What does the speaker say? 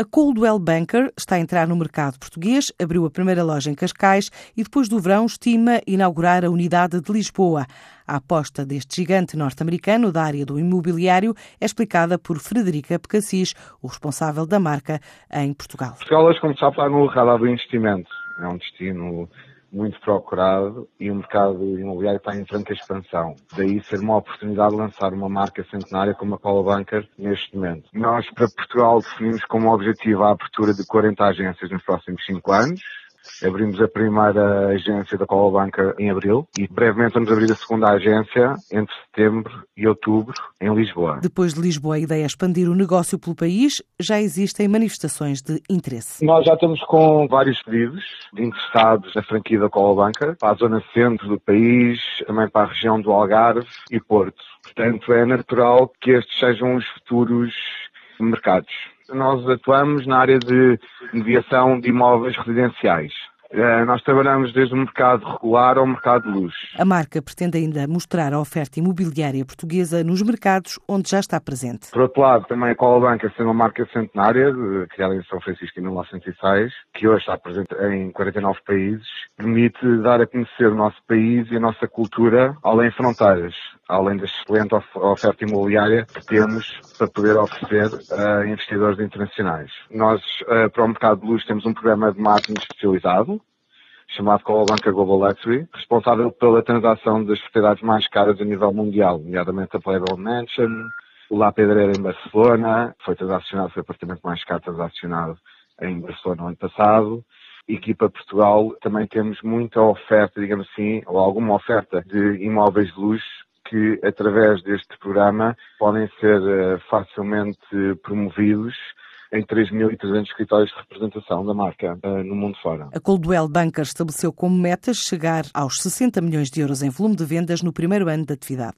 A Coldwell Banker está a entrar no mercado português, abriu a primeira loja em Cascais e depois do verão estima inaugurar a unidade de Lisboa. A aposta deste gigante norte-americano da área do imobiliário é explicada por Frederica Pecassis, o responsável da marca em Portugal. Portugal hoje, como sabe, está no radar do investimento. É um destino muito procurado e o mercado imobiliário está em franca expansão. Daí ser uma oportunidade de lançar uma marca centenária como a Cola Banker neste momento. Nós, para Portugal, definimos como objetivo a abertura de 40 agências nos próximos 5 anos Abrimos a primeira agência da Cola Banca em abril e brevemente vamos abrir a segunda agência entre setembro e outubro em Lisboa. Depois de Lisboa, a ideia é expandir o negócio pelo país. Já existem manifestações de interesse. Nós já estamos com vários pedidos de interessados na franquia da Cola Banca para a zona centro do país, também para a região do Algarve e Porto. Portanto, é natural que estes sejam os futuros mercados. Nós atuamos na área de mediação de imóveis residenciais. Eh, nós trabalhamos desde o mercado regular ao mercado de luz. A marca pretende ainda mostrar a oferta imobiliária portuguesa nos mercados onde já está presente. Por outro lado, também a Cola Banca, sendo uma marca centenária, criada em São Francisco em 1906, que hoje está presente em 49 países, permite dar a conhecer o nosso país e a nossa cultura além fronteiras, além da excelente oferta imobiliária que temos para poder oferecer a investidores internacionais. Nós, eh, para o mercado de luz, temos um programa de marketing especializado, chamado Cola Banca Global Luxury, responsável pela transação das propriedades mais caras a nível mundial, nomeadamente a Playboy Mansion, o La Pedreira em Barcelona, foi transacionado, foi o apartamento mais caro transacionado em Barcelona no ano passado. E aqui para Portugal também temos muita oferta, digamos assim, ou alguma oferta de imóveis de luxo que, através deste programa, podem ser uh, facilmente promovidos em 3.300 escritórios de representação da marca uh, no mundo fora. A Coldwell Banker estabeleceu como metas chegar aos 60 milhões de euros em volume de vendas no primeiro ano de atividade.